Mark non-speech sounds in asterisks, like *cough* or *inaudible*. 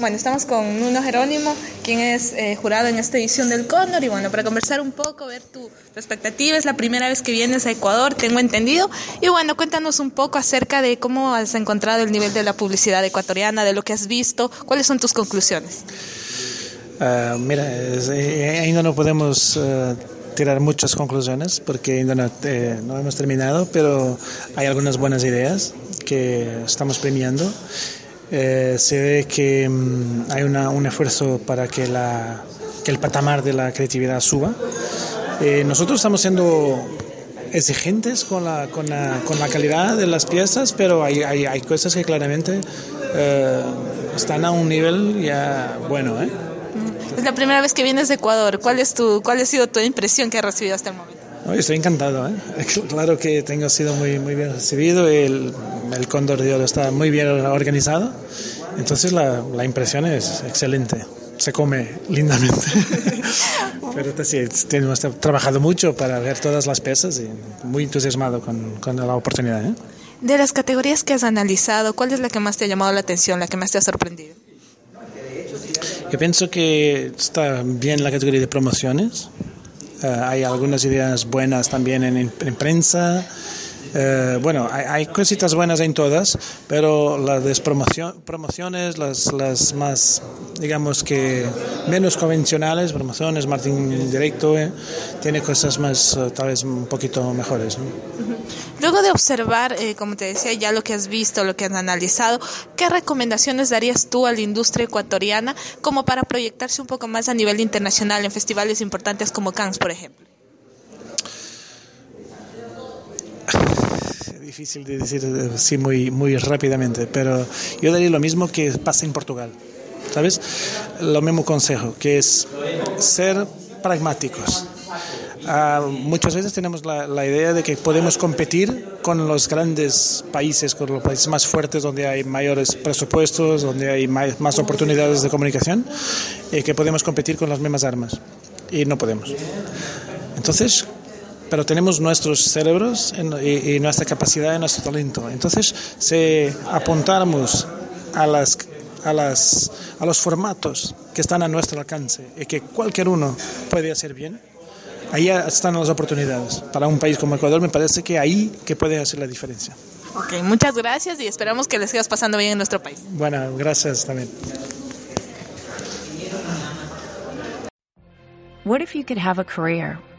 Bueno, estamos con Nuno Jerónimo, quien es eh, jurado en esta edición del Cóndor, y bueno, para conversar un poco, ver tu, tu, expectativa, es la primera vez que vienes a Ecuador, tengo entendido, y bueno, cuéntanos un poco acerca de cómo has encontrado el nivel de la publicidad ecuatoriana, de lo que has visto, cuáles son tus conclusiones. Uh, mira, eh, ainda no podemos uh, tirar muchas conclusiones porque ainda no, eh, no hemos terminado, pero hay algunas buenas ideas que estamos premiando. Eh, se ve que um, hay una, un esfuerzo para que, la, que, el patamar de la creatividad suba. Eh, nosotros estamos siendo exigentes con la, con la, con la calidad de las piezas, pero hay, hay, hay cosas que claramente eh, están a un nivel ya bueno. ¿eh? Es la primera vez que vienes de Ecuador. ¿Cuál, es tu, cuál ha sido tu impresión que has recibido hasta el momento? Estoy encantado, ¿eh? *laughs* claro que tengo sido muy, muy bien recibido, el, el Cóndor de Oro está muy bien organizado, entonces la, la impresión es excelente, se come lindamente. *laughs* Pero sí, hemos trabajado mucho para ver todas las piezas y muy entusiasmado con, con la oportunidad. ¿eh? De las categorías que has analizado, ¿cuál es la que más te ha llamado la atención, la que más te ha sorprendido? Yo pienso que está bien la categoría de promociones. Uh, hay algunas ideas buenas también en, en prensa. Uh, bueno, hay, hay, cositas buenas en todas, pero las promociones, las, más, digamos que menos convencionales, promociones, marketing directo, eh, tiene cosas más, uh, tal vez un poquito mejores. Luego de observar, eh, como te decía, ya lo que has visto, lo que has analizado, ¿qué recomendaciones darías tú a la industria ecuatoriana como para proyectarse un poco más a nivel internacional en festivales importantes como Cannes, por ejemplo? Es difícil de decir sí muy, muy rápidamente, pero yo daría lo mismo que pasa en Portugal, ¿sabes? Lo mismo consejo, que es ser pragmáticos. Uh, muchas veces tenemos la, la, idea de que podemos competir con los grandes países, con los países más fuertes donde hay mayores presupuestos, donde hay más, más oportunidades de comunicación, y que podemos competir con las mismas armas. Y no podemos. Entonces, pero tenemos nuestros cerebros y, y nuestra capacidad y nuestro talento. Entonces, si apuntáramos a las a, las, a los formatos que están a nuestro alcance y que cualquier uno puede hacer bien, ahí están las oportunidades. Para un país como Ecuador me parece que ahí que puede hacer la diferencia. Ok, muchas gracias y esperamos que les sigas pasando bien en nuestro país. Bueno, gracias también. What if you could have a career